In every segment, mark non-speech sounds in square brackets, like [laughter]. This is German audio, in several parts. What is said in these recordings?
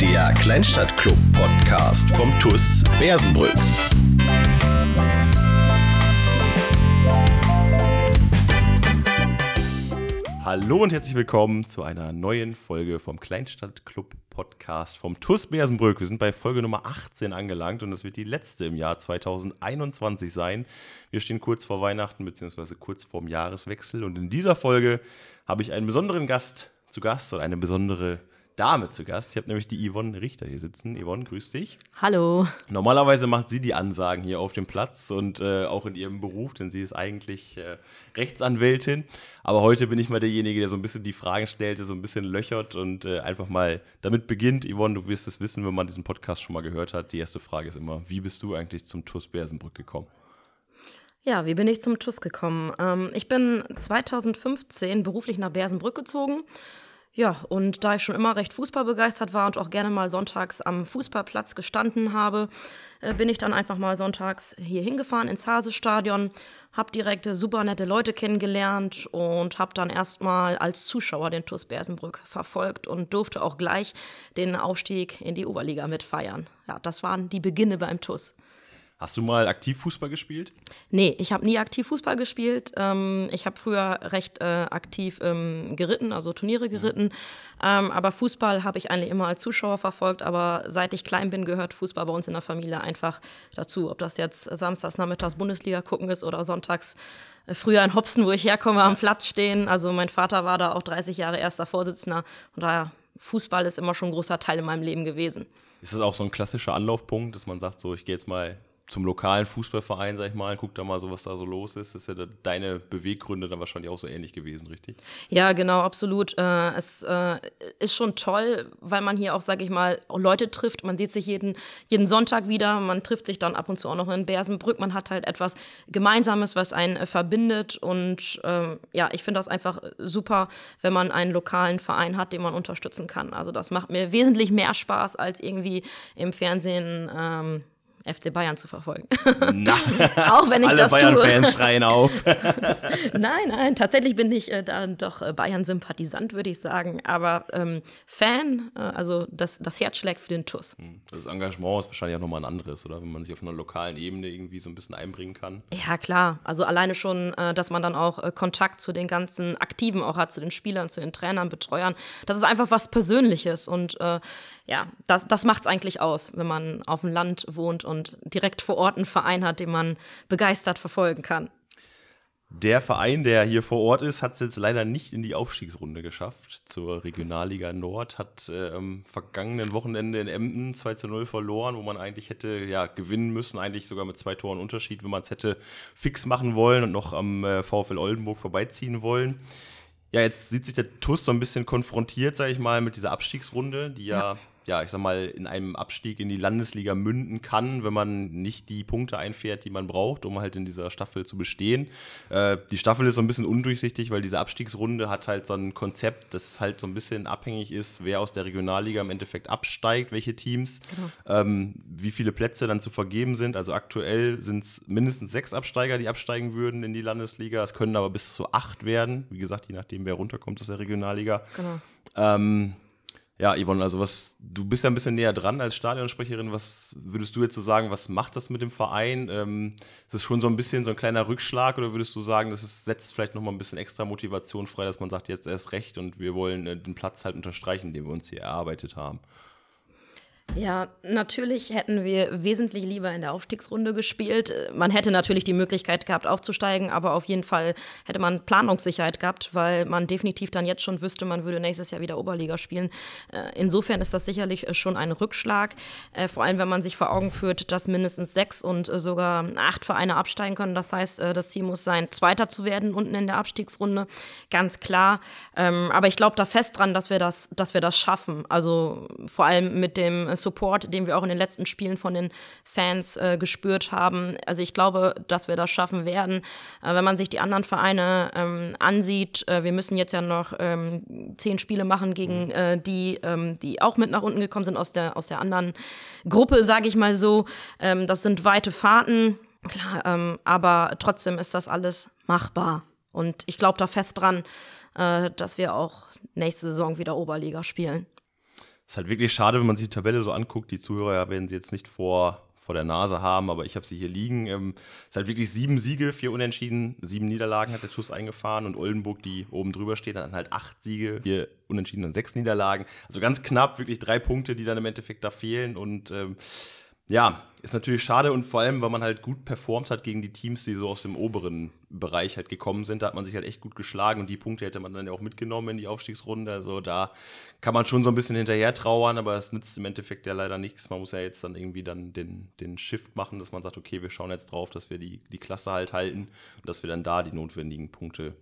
Der Kleinstadtclub-Podcast vom TUS Bersenbrück. Hallo und herzlich willkommen zu einer neuen Folge vom Kleinstadtclub Podcast vom TUS Bersenbrück. Wir sind bei Folge Nummer 18 angelangt und das wird die letzte im Jahr 2021 sein. Wir stehen kurz vor Weihnachten bzw. kurz vorm Jahreswechsel und in dieser Folge habe ich einen besonderen Gast zu Gast oder eine besondere Dame zu Gast. Ich habe nämlich die Yvonne Richter hier sitzen. Yvonne, grüß dich. Hallo. Normalerweise macht sie die Ansagen hier auf dem Platz und äh, auch in ihrem Beruf, denn sie ist eigentlich äh, Rechtsanwältin. Aber heute bin ich mal derjenige, der so ein bisschen die Fragen stellt, der so ein bisschen löchert und äh, einfach mal damit beginnt. Yvonne, du wirst es wissen, wenn man diesen Podcast schon mal gehört hat. Die erste Frage ist immer, wie bist du eigentlich zum TUS Bersenbrück gekommen? Ja, wie bin ich zum TUS gekommen? Ähm, ich bin 2015 beruflich nach Bersenbrück gezogen ja, und da ich schon immer recht fußballbegeistert war und auch gerne mal sonntags am Fußballplatz gestanden habe, äh, bin ich dann einfach mal sonntags hier hingefahren ins Hasestadion, habe direkt super nette Leute kennengelernt und habe dann erstmal als Zuschauer den TuS Bersenbrück verfolgt und durfte auch gleich den Aufstieg in die Oberliga mitfeiern. Ja, das waren die Beginne beim TuS. Hast du mal aktiv Fußball gespielt? Nee, ich habe nie aktiv Fußball gespielt. Ähm, ich habe früher recht äh, aktiv ähm, geritten, also Turniere geritten. Mhm. Ähm, aber Fußball habe ich eigentlich immer als Zuschauer verfolgt. Aber seit ich klein bin, gehört Fußball bei uns in der Familie einfach dazu. Ob das jetzt samstags nachmittags Bundesliga gucken ist oder sonntags äh, früher in Hopsen, wo ich herkomme, am Platz stehen. Also mein Vater war da auch 30 Jahre erster Vorsitzender. Und daher, Fußball ist immer schon ein großer Teil in meinem Leben gewesen. Ist das auch so ein klassischer Anlaufpunkt, dass man sagt, so ich gehe jetzt mal zum lokalen Fußballverein, sag ich mal, guck da mal so, was da so los ist. Das ist ja deine Beweggründe dann wahrscheinlich auch so ähnlich gewesen, richtig? Ja, genau, absolut. Äh, es äh, ist schon toll, weil man hier auch, sag ich mal, Leute trifft. Man sieht sich jeden, jeden Sonntag wieder. Man trifft sich dann ab und zu auch noch in Bersenbrück. Man hat halt etwas Gemeinsames, was einen äh, verbindet. Und ähm, ja, ich finde das einfach super, wenn man einen lokalen Verein hat, den man unterstützen kann. Also das macht mir wesentlich mehr Spaß, als irgendwie im Fernsehen ähm, FC Bayern zu verfolgen. Na, [laughs] auch wenn ich alle das Bayern-Fans [laughs] schreien auf. nein, nein, tatsächlich bin ich äh, da doch äh, Bayern-Sympathisant, würde ich sagen. Aber ähm, Fan, äh, also das, das Herz schlägt für den TUS. Hm, das Engagement ist wahrscheinlich auch nochmal ein anderes, oder? Wenn man sich auf einer lokalen Ebene irgendwie so ein bisschen einbringen kann. Ja, klar. Also alleine schon, äh, dass man dann auch äh, Kontakt zu den ganzen Aktiven auch hat, zu den Spielern, zu den Trainern, Betreuern. Das ist einfach was Persönliches und äh, ja, das, das macht es eigentlich aus, wenn man auf dem Land wohnt und direkt vor Ort einen Verein hat, den man begeistert verfolgen kann. Der Verein, der hier vor Ort ist, hat es jetzt leider nicht in die Aufstiegsrunde geschafft. Zur Regionalliga Nord hat äh, am vergangenen Wochenende in Emden 2 zu 0 verloren, wo man eigentlich hätte ja, gewinnen müssen, eigentlich sogar mit zwei Toren Unterschied, wenn man es hätte fix machen wollen und noch am äh, VfL Oldenburg vorbeiziehen wollen. Ja, jetzt sieht sich der TUS so ein bisschen konfrontiert, sage ich mal, mit dieser Abstiegsrunde, die ja, ja ja, ich sag mal, in einem Abstieg in die Landesliga münden kann, wenn man nicht die Punkte einfährt, die man braucht, um halt in dieser Staffel zu bestehen. Äh, die Staffel ist so ein bisschen undurchsichtig, weil diese Abstiegsrunde hat halt so ein Konzept, das halt so ein bisschen abhängig ist, wer aus der Regionalliga im Endeffekt absteigt, welche Teams, genau. ähm, wie viele Plätze dann zu vergeben sind. Also aktuell sind es mindestens sechs Absteiger, die absteigen würden in die Landesliga. Es können aber bis zu acht werden. Wie gesagt, je nachdem, wer runterkommt aus der Regionalliga. Genau. Ähm, ja, Yvonne, also was, du bist ja ein bisschen näher dran als Stadionsprecherin. Was würdest du jetzt so sagen, was macht das mit dem Verein? Ähm, ist es schon so ein bisschen so ein kleiner Rückschlag oder würdest du sagen, das ist, setzt vielleicht nochmal ein bisschen extra Motivation frei, dass man sagt, jetzt erst recht und wir wollen äh, den Platz halt unterstreichen, den wir uns hier erarbeitet haben? Ja, natürlich hätten wir wesentlich lieber in der Aufstiegsrunde gespielt. Man hätte natürlich die Möglichkeit gehabt, aufzusteigen, aber auf jeden Fall hätte man Planungssicherheit gehabt, weil man definitiv dann jetzt schon wüsste, man würde nächstes Jahr wieder Oberliga spielen. Äh, insofern ist das sicherlich äh, schon ein Rückschlag, äh, vor allem wenn man sich vor Augen führt, dass mindestens sechs und sogar acht Vereine absteigen können. Das heißt, das Ziel muss sein, Zweiter zu werden unten in der Abstiegsrunde, ganz klar. Ähm, aber ich glaube da fest dran, dass wir das, dass wir das schaffen. Also vor allem mit dem Support, den wir auch in den letzten Spielen von den Fans äh, gespürt haben. Also ich glaube, dass wir das schaffen werden. Äh, wenn man sich die anderen Vereine ähm, ansieht, äh, wir müssen jetzt ja noch ähm, zehn Spiele machen gegen mhm. äh, die, ähm, die auch mit nach unten gekommen sind aus der, aus der anderen Gruppe, sage ich mal so. Ähm, das sind weite Fahrten. Klar, ähm, aber trotzdem ist das alles machbar. Und ich glaube da fest dran, äh, dass wir auch nächste Saison wieder Oberliga spielen. Ist halt wirklich schade, wenn man sich die Tabelle so anguckt. Die Zuhörer werden sie jetzt nicht vor, vor der Nase haben, aber ich habe sie hier liegen. Ähm, ist halt wirklich sieben Siege, vier Unentschieden, sieben Niederlagen hat der TuS eingefahren und Oldenburg, die oben drüber steht, hat halt acht Siege, vier Unentschieden und sechs Niederlagen. Also ganz knapp, wirklich drei Punkte, die dann im Endeffekt da fehlen und ähm, ja, ist natürlich schade und vor allem, weil man halt gut performt hat gegen die Teams, die so aus dem oberen Bereich halt gekommen sind. Da hat man sich halt echt gut geschlagen und die Punkte hätte man dann ja auch mitgenommen in die Aufstiegsrunde. Also da kann man schon so ein bisschen hinterher trauern, aber es nützt im Endeffekt ja leider nichts. Man muss ja jetzt dann irgendwie dann den, den Shift machen, dass man sagt, okay, wir schauen jetzt drauf, dass wir die, die Klasse halt halten und dass wir dann da die notwendigen Punkte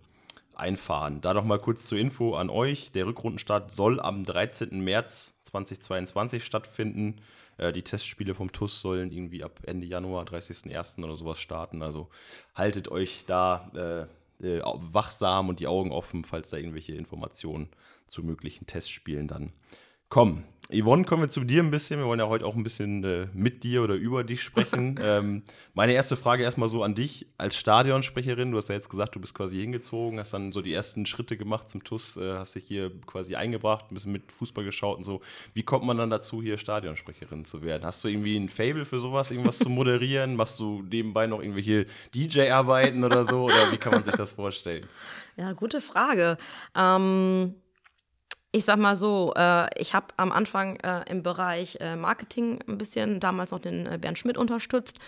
einfahren. Da noch mal kurz zur Info an euch. Der Rückrundenstart soll am 13. März 2022 stattfinden. Äh, die Testspiele vom TUS sollen irgendwie ab Ende Januar, 30.01. oder sowas starten. Also haltet euch da äh, äh, wachsam und die Augen offen, falls da irgendwelche Informationen zu möglichen Testspielen dann kommen. Yvonne, kommen wir zu dir ein bisschen. Wir wollen ja heute auch ein bisschen äh, mit dir oder über dich sprechen. [laughs] ähm, meine erste Frage erstmal so an dich als Stadionsprecherin. Du hast ja jetzt gesagt, du bist quasi hingezogen, hast dann so die ersten Schritte gemacht zum TUS, äh, hast dich hier quasi eingebracht, ein bisschen mit Fußball geschaut und so. Wie kommt man dann dazu, hier Stadionsprecherin zu werden? Hast du irgendwie ein Fable für sowas, irgendwas zu moderieren? [laughs] Machst du nebenbei noch irgendwelche DJ-Arbeiten oder so? Oder wie kann man sich das vorstellen? [laughs] Ja, gute Frage. Ähm ich sag mal so, äh, ich habe am Anfang äh, im Bereich äh, Marketing ein bisschen damals noch den äh, Bernd Schmidt unterstützt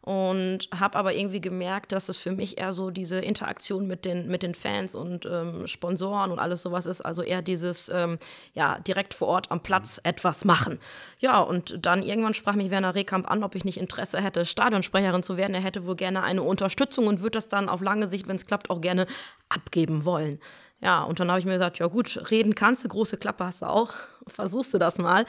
und habe aber irgendwie gemerkt, dass es für mich eher so diese Interaktion mit den, mit den Fans und ähm, Sponsoren und alles sowas ist. Also eher dieses, ähm, ja, direkt vor Ort am Platz etwas machen. Ja, und dann irgendwann sprach mich Werner Rehkamp an, ob ich nicht Interesse hätte, Stadionsprecherin zu werden. Er hätte wohl gerne eine Unterstützung und würde das dann auf lange Sicht, wenn es klappt, auch gerne abgeben wollen. Ja, und dann habe ich mir gesagt, ja gut, reden kannst du, große Klappe hast du auch, [laughs] versuchst du das mal.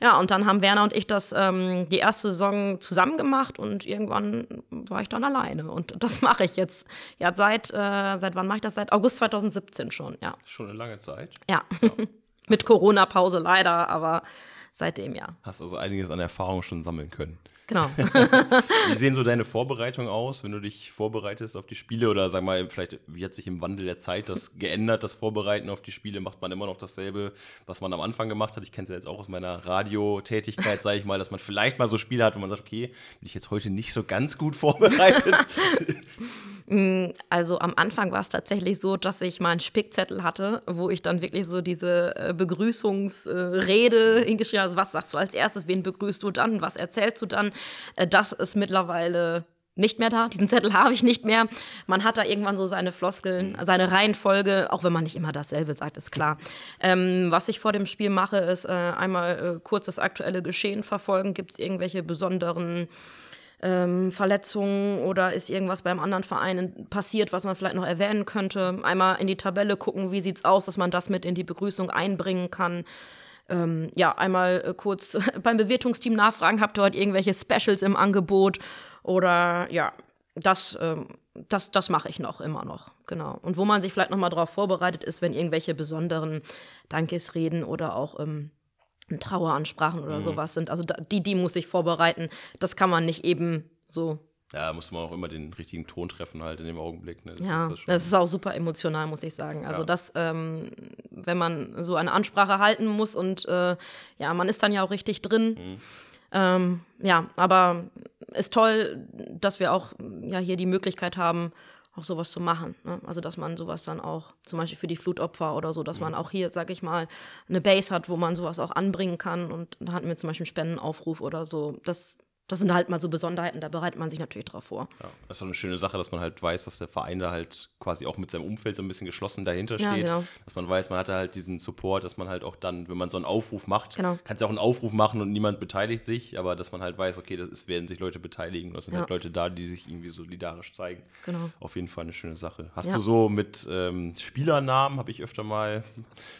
Ja, und dann haben Werner und ich das ähm, die erste Saison zusammen gemacht und irgendwann war ich dann alleine. Und [laughs] das mache ich jetzt. Ja, seit, äh, seit wann mache ich das? Seit August 2017 schon, ja. Schon eine lange Zeit. Ja, ja. [laughs] mit Corona-Pause leider, aber seitdem ja. Hast also einiges an Erfahrung schon sammeln können. Genau. [laughs] wie sehen so deine Vorbereitungen aus, wenn du dich vorbereitest auf die Spiele? Oder sag mal, vielleicht, wie hat sich im Wandel der Zeit das geändert, das Vorbereiten auf die Spiele? Macht man immer noch dasselbe, was man am Anfang gemacht hat? Ich kenne es ja jetzt auch aus meiner Radiotätigkeit, sage ich mal, dass man vielleicht mal so Spiele hat, wo man sagt, okay, bin ich jetzt heute nicht so ganz gut [laughs] vorbereitet. Mm, also am Anfang war es tatsächlich so, dass ich mal einen Spickzettel hatte, wo ich dann wirklich so diese äh, Begrüßungsrede [laughs] hingeschrieben habe. Also was sagst du als erstes, wen begrüßt du dann, was erzählst du dann? Äh, das ist mittlerweile nicht mehr da. Diesen Zettel [laughs] habe ich nicht mehr. Man hat da irgendwann so seine Floskeln, seine Reihenfolge, auch wenn man nicht immer dasselbe sagt, ist klar. Ähm, was ich vor dem Spiel mache, ist äh, einmal äh, kurz das aktuelle Geschehen verfolgen. Gibt es irgendwelche besonderen ähm, Verletzungen oder ist irgendwas beim anderen Verein passiert, was man vielleicht noch erwähnen könnte. Einmal in die Tabelle gucken, wie sieht es aus, dass man das mit in die Begrüßung einbringen kann. Ähm, ja, einmal äh, kurz [laughs] beim Bewertungsteam nachfragen, habt ihr heute irgendwelche Specials im Angebot? Oder ja, das, ähm, das, das mache ich noch, immer noch, genau. Und wo man sich vielleicht noch mal darauf vorbereitet ist, wenn irgendwelche besonderen Dankesreden oder auch ähm, Traueransprachen oder mhm. sowas sind. Also die, die muss ich vorbereiten. Das kann man nicht eben so. Ja, da muss man auch immer den richtigen Ton treffen halt in dem Augenblick. Ne? Das ja, ist das, das, ist auch super emotional, muss ich sagen. Also ja. das, ähm, wenn man so eine Ansprache halten muss und äh, ja, man ist dann ja auch richtig drin. Mhm. Ähm, ja, aber ist toll, dass wir auch ja hier die Möglichkeit haben, auch sowas zu machen. Ne? Also dass man sowas dann auch, zum Beispiel für die Flutopfer oder so, dass mhm. man auch hier, sag ich mal, eine Base hat, wo man sowas auch anbringen kann. Und da hatten wir zum Beispiel einen Spendenaufruf oder so. Das das sind halt mal so Besonderheiten, da bereitet man sich natürlich drauf vor. Ja, das ist doch eine schöne Sache, dass man halt weiß, dass der Verein da halt quasi auch mit seinem Umfeld so ein bisschen geschlossen dahinter steht. Ja, genau. Dass man weiß, man hat da halt diesen Support, dass man halt auch dann, wenn man so einen Aufruf macht, genau. kannst ja auch einen Aufruf machen und niemand beteiligt sich, aber dass man halt weiß, okay, es werden sich Leute beteiligen, es sind ja. halt Leute da, die sich irgendwie solidarisch zeigen. Genau. Auf jeden Fall eine schöne Sache. Hast ja. du so mit ähm, Spielernamen, habe ich öfter mal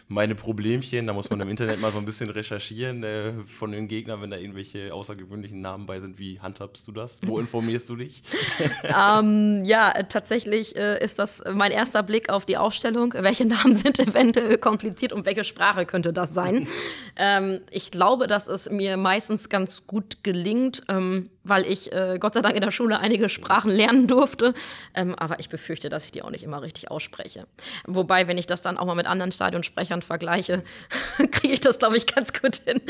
meine Problemchen, da muss man im Internet mal so ein bisschen recherchieren äh, von den Gegnern, wenn da irgendwelche außergewöhnlichen Namen bei dabei sind. Wie handhabst du das? Wo informierst du dich? [laughs] ähm, ja, tatsächlich äh, ist das mein erster Blick auf die Ausstellung. Welche Namen sind eventuell kompliziert und welche Sprache könnte das sein? [laughs] ähm, ich glaube, dass es mir meistens ganz gut gelingt, ähm, weil ich äh, Gott sei Dank in der Schule einige Sprachen lernen durfte. Ähm, aber ich befürchte, dass ich die auch nicht immer richtig ausspreche. Wobei, wenn ich das dann auch mal mit anderen Stadionsprechern vergleiche, [laughs] kriege ich das, glaube ich, ganz gut hin.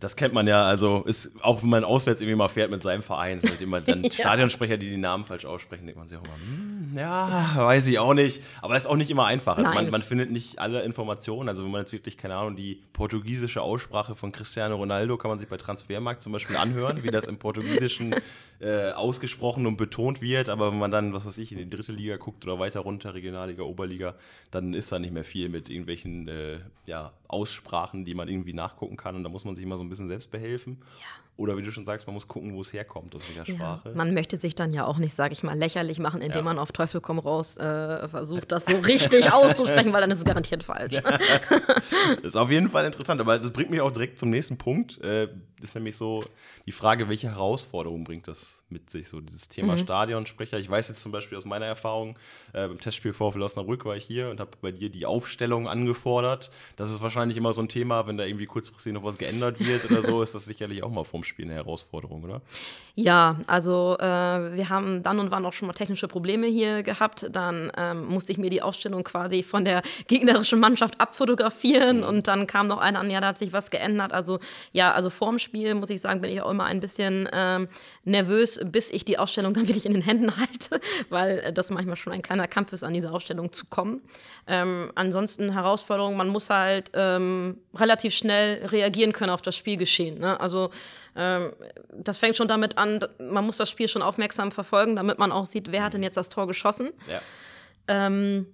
Das kennt man ja, also ist auch wenn man auswärts irgendwie mal fährt mit seinem Verein, mit dem man dann [laughs] ja. Stadionsprecher, die die Namen falsch aussprechen, denkt man sich auch immer, hm, ja, weiß ich auch nicht. Aber es ist auch nicht immer einfach. Also man, man, findet nicht alle Informationen. Also wenn man jetzt wirklich, keine Ahnung, die portugiesische Aussprache von Cristiano Ronaldo kann man sich bei Transfermarkt zum Beispiel anhören, wie das im Portugiesischen äh, ausgesprochen und betont wird. Aber wenn man dann, was weiß ich, in die dritte Liga guckt oder weiter runter, Regionalliga, Oberliga, dann ist da nicht mehr viel mit irgendwelchen äh, ja, Aussprachen, die man irgendwie nachgucken kann. Und da muss man sich immer so ein bisschen selbst behelfen. Ja. Oder wie du schon sagst, man muss gucken, wo es herkommt, aus welcher Sprache. Ja, man möchte sich dann ja auch nicht, sage ich mal, lächerlich machen, indem ja. man auf Teufel komm raus äh, versucht, das so richtig [laughs] auszusprechen, weil dann ist es garantiert falsch. das [laughs] ist auf jeden Fall interessant, aber das bringt mich auch direkt zum nächsten Punkt. Äh, ist nämlich so die Frage, welche Herausforderungen bringt das mit sich, so dieses Thema mhm. Stadionsprecher. Ich weiß jetzt zum Beispiel aus meiner Erfahrung, äh, beim Testspiel VfL Osnabrück war ich hier und habe bei dir die Aufstellung angefordert. Das ist wahrscheinlich immer so ein Thema, wenn da irgendwie kurzfristig noch was geändert wird oder so, ist das sicherlich auch mal vorm Spiel eine Herausforderung, oder? Ja, also äh, wir haben dann und wann auch schon mal technische Probleme hier gehabt. Dann ähm, musste ich mir die Aufstellung quasi von der gegnerischen Mannschaft abfotografieren mhm. und dann kam noch einer an, ja, da hat sich was geändert. Also ja, also vorm Spiel, muss ich sagen, bin ich auch immer ein bisschen ähm, nervös, bis ich die Ausstellung dann [laughs] wirklich in den Händen halte, weil äh, das manchmal schon ein kleiner Kampf ist, an diese Ausstellung zu kommen. Ähm, ansonsten Herausforderung, man muss halt ähm, relativ schnell reagieren können auf das Spielgeschehen. Ne? Also ähm, das fängt schon damit an, man muss das Spiel schon aufmerksam verfolgen, damit man auch sieht, wer hat denn jetzt das Tor geschossen. Ja. Ähm,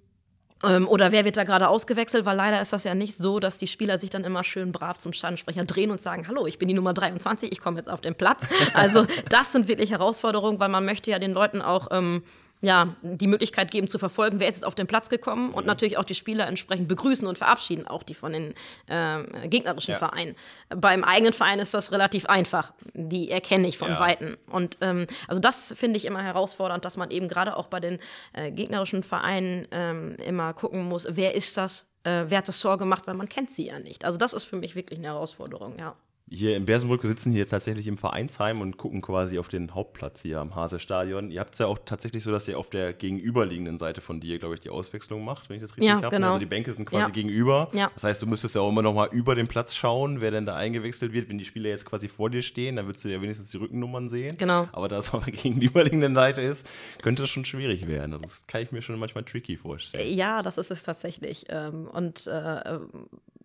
oder wer wird da gerade ausgewechselt? Weil leider ist das ja nicht so, dass die Spieler sich dann immer schön brav zum Stadionsprecher drehen und sagen, hallo, ich bin die Nummer 23, ich komme jetzt auf den Platz. [laughs] Also das sind wirklich Herausforderungen, weil man möchte ja den Leuten auch ähm, ja, die Möglichkeit geben zu verfolgen, wer ist jetzt auf den Platz gekommen und mhm. natürlich auch die Spieler entsprechend begrüßen und verabschieden, auch die von den äh, gegnerischen ja. Vereinen. Beim eigenen Verein ist das relativ einfach. Die erkenne ich von ja. Weitem. Und ähm, also das finde ich immer herausfordernd, dass man eben gerade auch bei den äh, gegnerischen Vereinen ähm, immer gucken muss, wer ist das, äh, wer hat das Tor gemacht, weil man kennt sie ja nicht. Also das ist für mich wirklich eine Herausforderung, ja hier in Bersenbrück, wir sitzen hier tatsächlich im Vereinsheim und gucken quasi auf den Hauptplatz hier am Hase-Stadion. Ihr habt es ja auch tatsächlich so, dass ihr auf der gegenüberliegenden Seite von dir, glaube ich, die Auswechslung macht, wenn ich das richtig ja, habe. Genau. Also die Bänke sind quasi ja. gegenüber. Ja. Das heißt, du müsstest ja auch immer noch mal über den Platz schauen, wer denn da eingewechselt wird. Wenn die Spieler jetzt quasi vor dir stehen, dann würdest du ja wenigstens die Rückennummern sehen. Genau. Aber da es auf der gegenüberliegenden Seite ist, könnte das schon schwierig werden. Also das kann ich mir schon manchmal tricky vorstellen. Ja, das ist es tatsächlich. Ähm, und äh,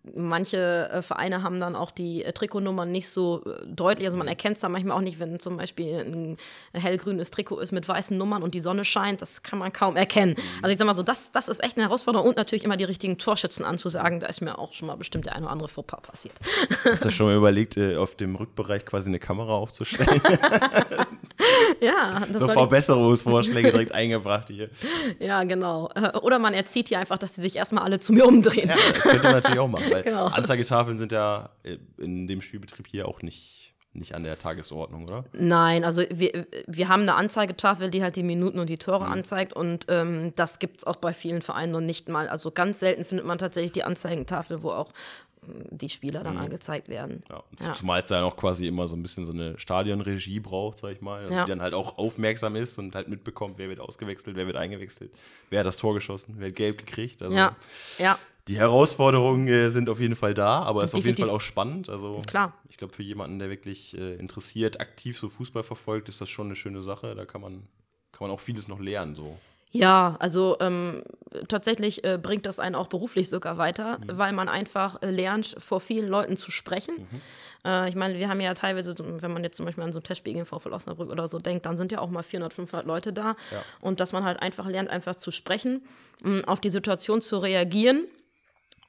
manche äh, Vereine haben dann auch die äh, Trikotnummern nicht so äh, deutlich. Also man erkennt es dann manchmal auch nicht, wenn zum Beispiel ein hellgrünes Trikot ist mit weißen Nummern und die Sonne scheint. Das kann man kaum erkennen. Mhm. Also ich sag mal so, das, das ist echt eine Herausforderung und natürlich immer die richtigen Torschützen anzusagen. Da ist mir auch schon mal bestimmt der eine oder andere Fauxpas passiert. Hast du schon mal überlegt, auf dem Rückbereich quasi eine Kamera aufzustellen? [laughs] [laughs] [laughs] ja. so Verbesserungsvorschläge [laughs] direkt eingebracht hier. Ja, genau. Oder man erzieht hier einfach, dass sie sich erstmal alle zu mir umdrehen. Ja, das könnte man natürlich auch machen. Weil [laughs] genau. Anzeigetafeln sind ja in dem Spielbetrieb hier auch nicht, nicht an der Tagesordnung, oder? Nein, also wir, wir haben eine Anzeigetafel, die halt die Minuten und die Tore mhm. anzeigt und ähm, das gibt es auch bei vielen Vereinen noch nicht mal. Also ganz selten findet man tatsächlich die Anzeigentafel, wo auch die Spieler dann mhm. angezeigt werden. Ja. Ja. Zumal es dann auch quasi immer so ein bisschen so eine Stadionregie braucht, sag ich mal. Also ja. Die dann halt auch aufmerksam ist und halt mitbekommt, wer wird ausgewechselt, wer wird eingewechselt, wer hat das Tor geschossen, wer hat gelb gekriegt. Also ja. ja. Die Herausforderungen äh, sind auf jeden Fall da, aber es ist auf jeden Fall auch spannend. Also Klar. ich glaube, für jemanden, der wirklich äh, interessiert, aktiv so Fußball verfolgt, ist das schon eine schöne Sache. Da kann man, kann man auch vieles noch lernen. So. Ja, also ähm, tatsächlich äh, bringt das einen auch beruflich sogar weiter, mhm. weil man einfach äh, lernt, vor vielen Leuten zu sprechen. Mhm. Äh, ich meine, wir haben ja teilweise, wenn man jetzt zum Beispiel an so ein Testspiel gegen VfL Osnabrück oder so denkt, dann sind ja auch mal 400, 500 Leute da. Ja. Und dass man halt einfach lernt, einfach zu sprechen, mh, auf die Situation zu reagieren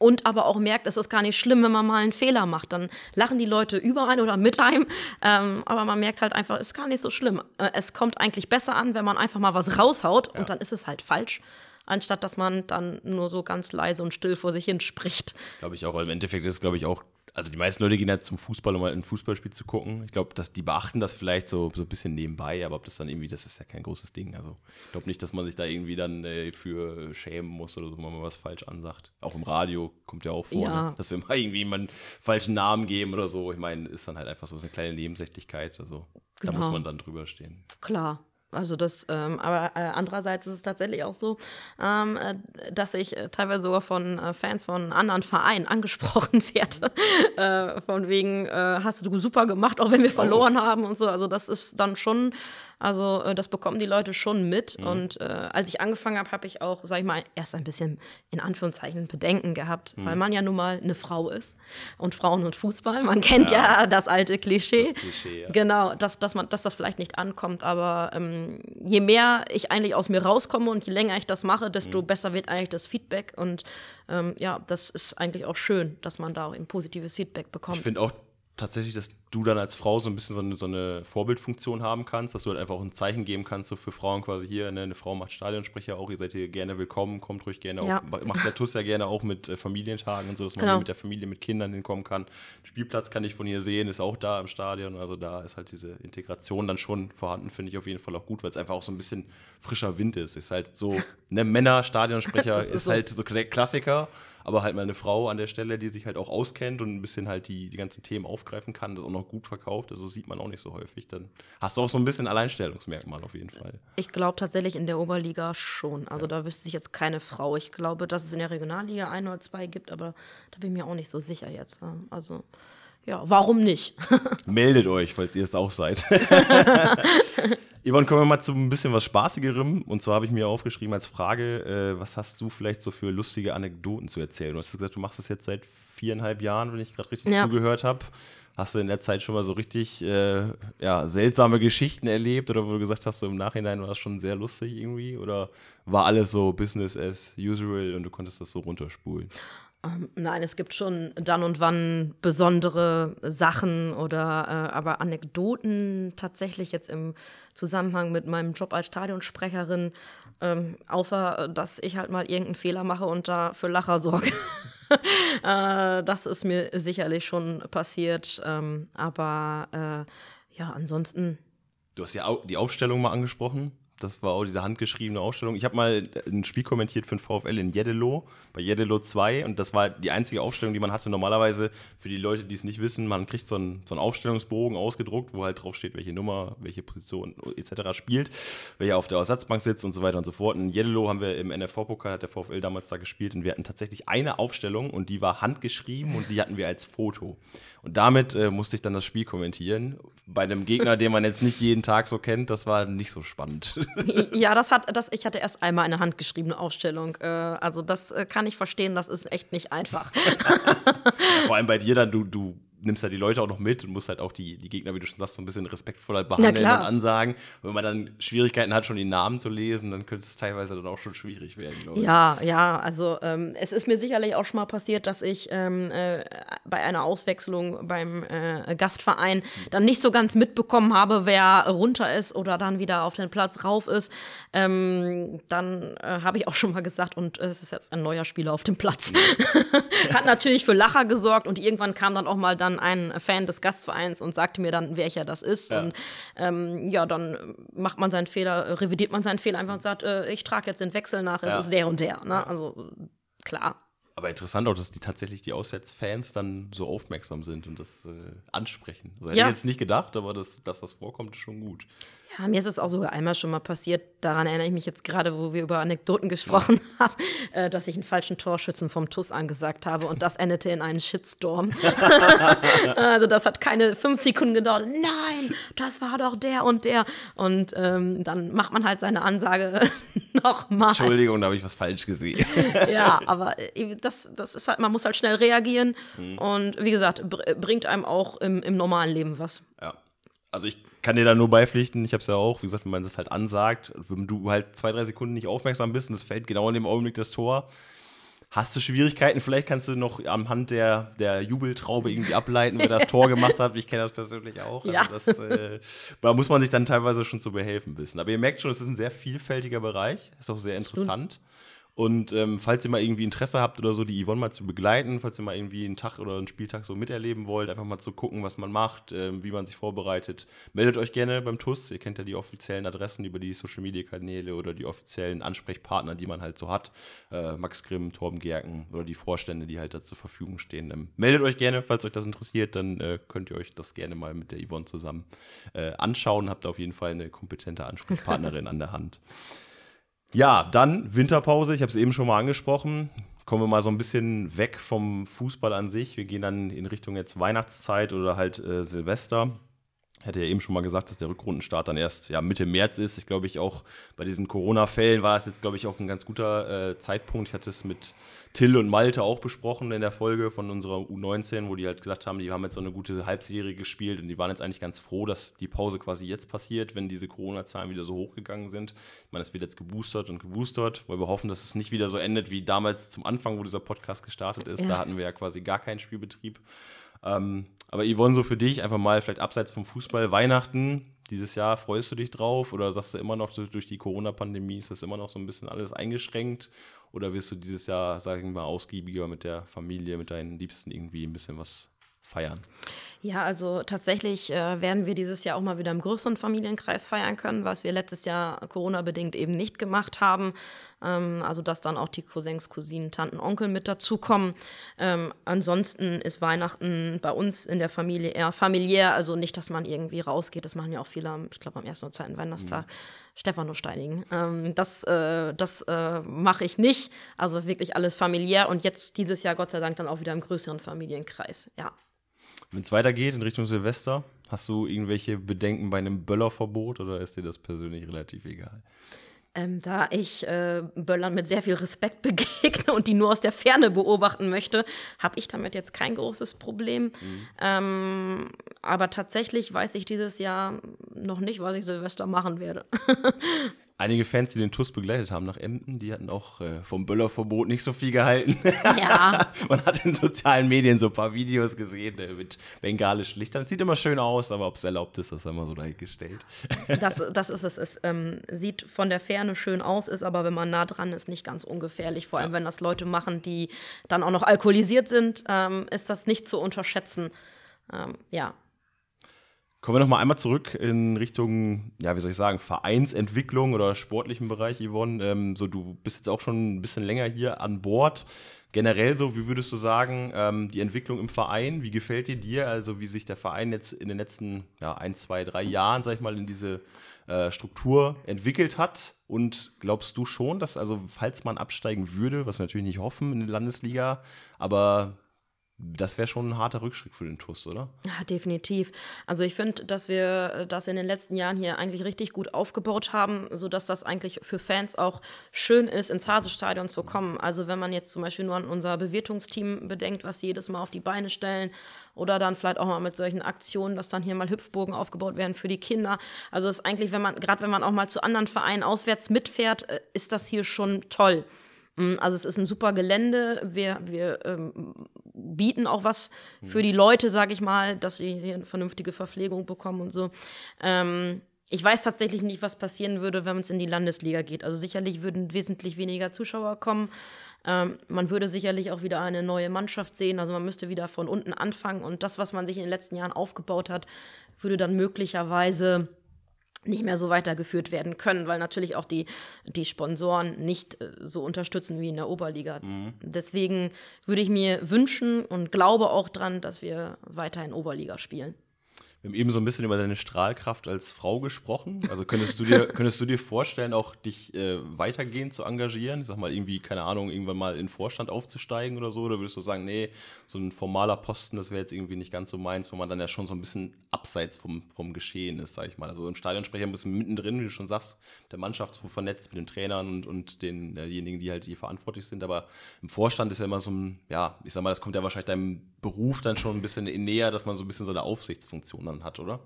und aber auch merkt, es ist gar nicht schlimm, wenn man mal einen Fehler macht. Dann lachen die Leute über einen oder mit einem. Ähm, aber man merkt halt einfach, es ist gar nicht so schlimm. Äh, es kommt eigentlich besser an, wenn man einfach mal was raushaut ja. und dann ist es halt falsch anstatt dass man dann nur so ganz leise und still vor sich hin spricht. Glaube ich auch, weil im Endeffekt ist es, glaube ich, auch also die meisten Leute gehen ja zum Fußball, um halt ein Fußballspiel zu gucken. Ich glaube, dass die beachten das vielleicht so, so ein bisschen nebenbei, aber ob das dann irgendwie, das ist ja kein großes Ding. Also ich glaube nicht, dass man sich da irgendwie dann äh, für schämen muss oder so, wenn man was falsch ansagt. Auch im Radio kommt ja auch vor, Ja. ne? dass wir mal irgendwie jemanden falschen Namen geben oder so. Ich meine, ist dann halt einfach so eine kleine Nebensächlichkeit. Also da Genau. muss man dann drüber stehen. Klar. Also das, ähm, aber äh, andererseits ist es tatsächlich auch so, ähm, äh, dass ich äh, teilweise sogar von äh, Fans von anderen Vereinen [laughs] angesprochen werde. äh, von wegen, äh, hast du super gemacht, auch wenn wir verloren haben und so. Also das ist dann schon, also äh, das bekommen die Leute schon mit. Und äh, als ich angefangen habe, habe ich auch, sag ich mal, erst ein bisschen in Anführungszeichen Bedenken gehabt, weil man ja nun mal eine Frau ist. Und Frauen und Fußball, man [laughs] kennt ja, das alte Klischee. Das Klischee, ja. Genau, dass, dass, man, dass das vielleicht nicht ankommt, aber ähm, je mehr ich eigentlich aus mir rauskomme und je länger ich das mache, desto besser wird eigentlich das Feedback. Und ähm, ja, das ist eigentlich auch schön, dass man da auch ein positives Feedback bekommt. Ich finde auch tatsächlich, dass du dann als Frau so ein bisschen so eine, so eine Vorbildfunktion haben kannst, dass du halt einfach auch ein Zeichen geben kannst, so für Frauen quasi hier, ne, eine Frau macht Stadionsprecher auch, ihr seid hier gerne willkommen, kommt ruhig gerne Ja. auch, macht der TUS ja gerne auch mit äh, Familientagen und so, dass man Genau. mit der Familie, mit Kindern hinkommen kann. Spielplatz kann ich von hier sehen, ist auch da im Stadion, also da ist halt diese Integration dann schon vorhanden, finde ich auf jeden Fall auch gut, weil es einfach auch so ein bisschen frischer Wind ist. Ist halt so, [laughs] ne, Männer, Stadionsprecher [laughs] ist, ist so. halt so Kla- Klassiker, aber halt mal eine Frau an der Stelle, die sich halt auch auskennt und ein bisschen halt die, die ganzen Themen aufgreifen kann, das auch noch gut verkauft. Also sieht man auch nicht so häufig. Dann hast du auch so ein bisschen Alleinstellungsmerkmal auf jeden Fall. Ich glaube tatsächlich in der Oberliga schon. Also da wüsste ich jetzt keine Frau. Ich glaube, dass es in der Regionalliga ein oder zwei gibt, aber da bin ich mir auch nicht so sicher jetzt. Ähm, Also ja, warum nicht? [laughs] Meldet euch, falls ihr es auch seid. [laughs] Yvonne, kommen wir mal zu ein bisschen was Spaßigerem. Und zwar habe ich mir aufgeschrieben als Frage, äh, was hast du vielleicht so für lustige Anekdoten zu erzählen? Du hast gesagt, du machst das jetzt seit viereinhalb Jahren, wenn ich gerade richtig Ja. zugehört habe. Hast du in der Zeit schon mal so richtig äh, ja, seltsame Geschichten erlebt oder wo du gesagt hast, so im Nachhinein war das schon sehr lustig irgendwie? Oder war alles so Business as usual und du konntest das so runterspulen? Ähm, Nein, es gibt schon dann und wann besondere Sachen oder äh, aber Anekdoten tatsächlich jetzt im Zusammenhang mit meinem Job als Stadionsprecherin, ähm, außer äh, dass ich halt mal irgendeinen Fehler mache und da für Lacher sorge. [laughs] [laughs] äh, das ist mir sicherlich schon passiert, ähm, aber äh, ja, ansonsten Du hast ja die Aufstellung mal angesprochen. Das war auch diese handgeschriebene Aufstellung. Ich habe mal ein Spiel kommentiert für den VfL in Jeddelo, bei Jeddelo 2. Und das war die einzige Aufstellung, die man hatte. Normalerweise, für die Leute, die es nicht wissen, man kriegt so einen, so einen Aufstellungsbogen ausgedruckt, wo halt drauf steht, welche Nummer, welche Position etc. spielt, welcher auf der Ersatzbank sitzt und so weiter und so fort. In Jeddelo haben wir im NFV-Pokal, hat der VfL damals da gespielt. Und wir hatten tatsächlich eine Aufstellung und die war handgeschrieben und die hatten wir als Foto. Und damit äh, musste ich dann das Spiel kommentieren. Bei einem Gegner, den man jetzt nicht jeden Tag so kennt, das war nicht so spannend. [laughs] Ja, das hat, das, ich hatte erst einmal eine handgeschriebene Aufstellung. Äh, also das äh, kann ich verstehen, das ist echt nicht einfach. [laughs] Vor allem bei dir dann, du, du nimmst ja die Leute auch noch mit und musst halt auch die, die Gegner, wie du schon sagst, so ein bisschen respektvoller behandeln klar. und ansagen. Und wenn man dann Schwierigkeiten hat, schon die Namen zu lesen, dann könnte es teilweise dann auch schon schwierig werden, glaube ich. Ja, ja, also ähm, es ist mir sicherlich auch schon mal passiert, dass ich ähm, äh, bei einer Auswechslung beim äh, Gastverein dann nicht so ganz mitbekommen habe, wer runter ist oder dann wieder auf den Platz rauf ist. Ähm, dann äh, habe ich auch schon mal gesagt, und äh, es ist jetzt ein neuer Spieler auf dem Platz. [laughs] Hat natürlich für Lacher gesorgt und irgendwann kam dann auch mal dann ein Fan des Gastvereins und sagte mir dann, welcher das ist. Ja. Und ähm, ja, dann macht man seinen Fehler, äh, revidiert man seinen Fehler einfach und sagt, äh, ich trage jetzt den Wechsel nach, es Ja. ist der und der. Ne? Also klar. Aber interessant auch, dass die tatsächlich die Auswärtsfans dann so aufmerksam sind und das äh, ansprechen. Also hätte Ja. ich jetzt nicht gedacht, aber das, dass das vorkommt, ist schon gut. Ja, mir ist es auch sogar einmal schon mal passiert, daran erinnere ich mich jetzt gerade, wo wir über Anekdoten gesprochen haben, äh, dass ich einen falschen Torschützen vom TUS angesagt habe und das endete in einen Shitstorm. [laughs] also das hat keine fünf Sekunden gedauert. Nein, das war doch der und der. Und ähm, dann macht man halt seine Ansage [laughs] nochmal. Entschuldigung, da habe ich was falsch gesehen. [laughs] Ja, aber äh, das, das ist halt, man muss halt schnell reagieren und wie gesagt, br bringt einem auch im, im normalen Leben was. Ja. Also ich kann dir da nur beipflichten, ich habe es ja auch, wie gesagt, wenn man das halt ansagt, wenn du halt zwei, drei Sekunden nicht aufmerksam bist und es fällt genau in dem Augenblick das Tor, hast du Schwierigkeiten, vielleicht kannst du noch am Hand der, der Jubeltraube irgendwie ableiten, wer das Tor gemacht hat. Ich kenne das persönlich auch. Also Ja. das, äh, da muss man sich dann teilweise schon zu behelfen wissen. Aber ihr merkt schon, es ist ein sehr vielfältiger Bereich, ist auch sehr interessant. Und ähm, falls ihr mal irgendwie Interesse habt oder so, die Yvonne mal zu begleiten, falls ihr mal irgendwie einen Tag oder einen Spieltag so miterleben wollt, einfach mal zu gucken, was man macht, ähm, wie man sich vorbereitet, meldet euch gerne beim TUS. Ihr kennt ja die offiziellen Adressen über die Social Media Kanäle oder die offiziellen Ansprechpartner, die man halt so hat. Äh, Max Grimm, Torben Gerken oder die Vorstände, die halt da zur Verfügung stehen. Ähm, meldet euch gerne, falls euch das interessiert, dann äh, könnt ihr euch das gerne mal mit der Yvonne zusammen äh, anschauen. Habt auf jeden Fall eine kompetente Ansprechpartnerin an der Hand. Ja, dann Winterpause, ich habe es eben schon mal angesprochen. Kommen wir mal so ein bisschen weg vom Fußball an sich. Wir gehen dann in Richtung jetzt Weihnachtszeit oder halt äh, Silvester. Ich hatte ja eben schon mal gesagt, dass der Rückrundenstart dann erst ja, Mitte März ist. Ich glaube, ich auch bei diesen Corona-Fällen war das jetzt, glaube ich, auch ein ganz guter äh, Zeitpunkt. Ich hatte es mit Till und Malte auch besprochen in der Folge von unserer U19, wo die halt gesagt haben, die haben jetzt so eine gute Halbserie gespielt und die waren jetzt eigentlich ganz froh, dass die Pause quasi jetzt passiert, wenn diese Corona-Zahlen wieder so hochgegangen sind. Ich meine, es wird jetzt geboostert und geboostert, weil wir hoffen, dass es nicht wieder so endet wie damals zum Anfang, wo dieser Podcast gestartet ist. Ja. Da hatten wir ja quasi gar keinen Spielbetrieb. Ähm, aber Yvonne, so für dich einfach mal vielleicht abseits vom Fußball, Weihnachten, dieses Jahr freust du dich drauf oder sagst du immer noch durch die Corona-Pandemie ist das immer noch so ein bisschen alles eingeschränkt oder wirst du dieses Jahr, sagen wir mal, ausgiebiger mit der Familie, mit deinen Liebsten irgendwie ein bisschen was feiern? Ja, also tatsächlich äh, werden wir dieses Jahr auch mal wieder im größeren Familienkreis feiern können, was wir letztes Jahr Corona-bedingt eben nicht gemacht haben. Ähm, also, dass dann auch die Cousins, Cousinen, Tanten, Onkel mit dazukommen. Ähm, ansonsten ist Weihnachten bei uns in der Familie eher familiär. Also nicht, dass man irgendwie rausgeht. Das machen ja auch viele, ich glaube, am ersten oder zweiten Weihnachtstag. Mhm. Stefano steinigen. Ähm, das äh, das äh, mache ich nicht. Also wirklich alles familiär und jetzt dieses Jahr Gott sei Dank dann auch wieder im größeren Familienkreis. Ja. Wenn es weitergeht in Richtung Silvester, hast du irgendwelche Bedenken bei einem Böllerverbot oder ist dir das persönlich relativ egal? Ähm, da ich äh, Böllern mit sehr viel Respekt [laughs] begegne und die nur aus der Ferne beobachten möchte, habe ich damit jetzt kein großes Problem. Mhm. Ähm, aber tatsächlich weiß ich dieses Jahr noch nicht, was ich Silvester machen werde. [laughs] einige Fans, die den TUS begleitet haben nach Emden, die hatten auch äh, vom Böllerverbot nicht so viel gehalten. Ja. [laughs] Man hat in sozialen Medien so ein paar Videos gesehen äh, mit bengalischen Lichtern. Es sieht immer schön aus, aber ob es erlaubt ist, das ist immer so dahingestellt. Das, das ist es. Es ähm, sieht von der Ferne schön aus, ist aber, wenn man nah dran ist, nicht ganz ungefährlich. Vor allem, ja. wenn das Leute machen, die dann auch noch alkoholisiert sind, ähm, ist das nicht zu unterschätzen. Ähm, ja, Kommen wir noch mal einmal zurück in Richtung, ja, wie soll ich sagen, Vereinsentwicklung oder sportlichen Bereich, Yvonne. Ähm, so, du bist jetzt auch schon ein bisschen länger hier an Bord. Generell so, wie würdest du sagen, ähm, die Entwicklung im Verein, wie gefällt dir dir? Also, wie sich der Verein jetzt in den letzten ja, ein, zwei, drei Jahren, sag ich mal, in diese äh, Struktur entwickelt hat? Und glaubst du schon, dass, also, falls man absteigen würde, was wir natürlich nicht hoffen in der Landesliga, aber das wäre schon ein harter Rückschritt für den TUS, oder? Ja, definitiv. Also ich finde, dass wir das in den letzten Jahren hier eigentlich richtig gut aufgebaut haben, sodass das eigentlich für Fans auch schön ist, ins Hasestadion zu kommen. Also wenn man jetzt zum Beispiel nur an unser Bewirtungsteam bedenkt, was sie jedes Mal auf die Beine stellen oder dann vielleicht auch mal mit solchen Aktionen, dass dann hier mal Hüpfbogen aufgebaut werden für die Kinder. Also ist eigentlich, wenn man, gerade wenn man auch mal zu anderen Vereinen auswärts mitfährt, äh, ist das hier schon toll. Mm, also es ist ein super Gelände. Wir, wir ähm, bieten auch was für die Leute, sage ich mal, dass sie hier eine vernünftige Verpflegung bekommen und so. Ähm, ich weiß tatsächlich nicht, was passieren würde, wenn es in die Landesliga geht. Also sicherlich würden wesentlich weniger Zuschauer kommen. Ähm, man würde sicherlich auch wieder eine neue Mannschaft sehen. Also man müsste wieder von unten anfangen. Und das, was man sich in den letzten Jahren aufgebaut hat, würde dann möglicherweise nicht mehr so weitergeführt werden können, weil natürlich auch die, die Sponsoren nicht äh, so unterstützen wie in der Oberliga. Mhm. Deswegen würde ich mir wünschen und glaube auch dran, dass wir weiter in Oberliga spielen. Wir haben eben so ein bisschen über deine Strahlkraft als Frau gesprochen. Also könntest du dir, [laughs] könntest du dir vorstellen, auch dich äh, weitergehend zu engagieren? Ich sag mal, irgendwie, keine Ahnung, irgendwann mal in Vorstand aufzusteigen oder so? Oder würdest du sagen, nee, so ein formaler Posten, das wäre jetzt irgendwie nicht ganz so meins, wo man dann ja schon so ein bisschen abseits vom, vom Geschehen ist, sag ich mal. Also im Stadionsprecher ein bisschen mittendrin, wie du schon sagst, der Mannschaft so vernetzt mit den Trainern und, und denjenigen, die halt hier verantwortlich sind. Aber im Vorstand ist ja immer so ein, ja, ich sag mal, das kommt ja wahrscheinlich deinem Beruf dann schon ein bisschen näher, dass man so ein bisschen so eine Aufsichtsfunktion dann hat, oder?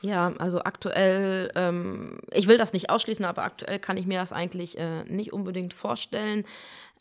Ja, also aktuell, ähm, ich will das nicht ausschließen, aber aktuell kann ich mir das eigentlich äh, nicht unbedingt vorstellen.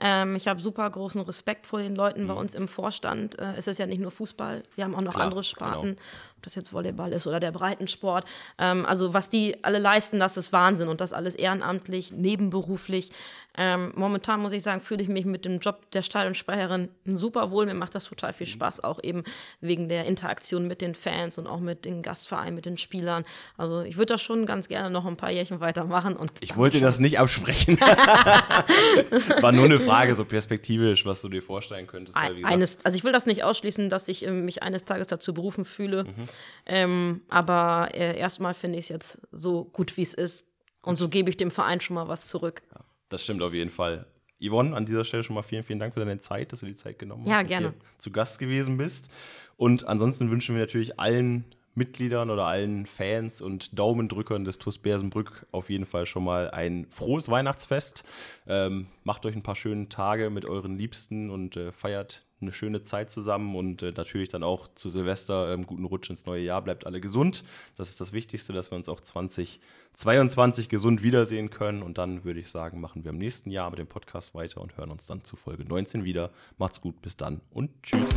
Ähm, ich habe super großen Respekt vor den Leuten mhm. bei uns im Vorstand. Äh, es ist ja nicht nur Fußball, wir haben auch noch Klar, andere Sparten. Genau ob das jetzt Volleyball ist oder der Breitensport. Ähm, also was die alle leisten, das ist Wahnsinn und das alles ehrenamtlich, nebenberuflich. Ähm, momentan muss ich sagen, fühle ich mich mit dem Job der Stadionsprecherin super wohl. Mir macht das total viel mhm. Spaß, auch eben wegen der Interaktion mit den Fans und auch mit den Gastvereinen, mit den Spielern. Also ich würde das schon ganz gerne noch ein paar Jährchen weitermachen. Und ich wollte das nicht absprechen. [laughs] War nur eine Frage, [laughs] so perspektivisch, was du dir vorstellen könntest. Eines, also ich will das nicht ausschließen, dass ich äh, mich eines Tages dazu berufen fühle. Mhm. Ähm, aber äh, erstmal finde ich es jetzt so gut, wie es ist. Und so gebe ich dem Verein schon mal was zurück. Ja, das stimmt auf jeden Fall. Yvonne, an dieser Stelle schon mal vielen, vielen Dank für deine Zeit, dass du die Zeit genommen ja, hast gerne. und hier zu Gast gewesen bist. Und ansonsten wünschen wir natürlich allen Mitgliedern oder allen Fans und Daumendrückern des TuS Bersenbrück auf jeden Fall schon mal ein frohes Weihnachtsfest. Ähm, macht euch ein paar schöne Tage mit euren Liebsten und äh, feiert eine schöne Zeit zusammen und äh, natürlich dann auch zu Silvester ähm, guten Rutsch ins neue Jahr. Bleibt alle gesund. Das ist das Wichtigste, dass wir uns auch 2022 gesund wiedersehen können. Und dann würde ich sagen, machen wir im nächsten Jahr mit dem Podcast weiter und hören uns dann zu Folge 19 wieder. Macht's gut, bis dann und tschüss.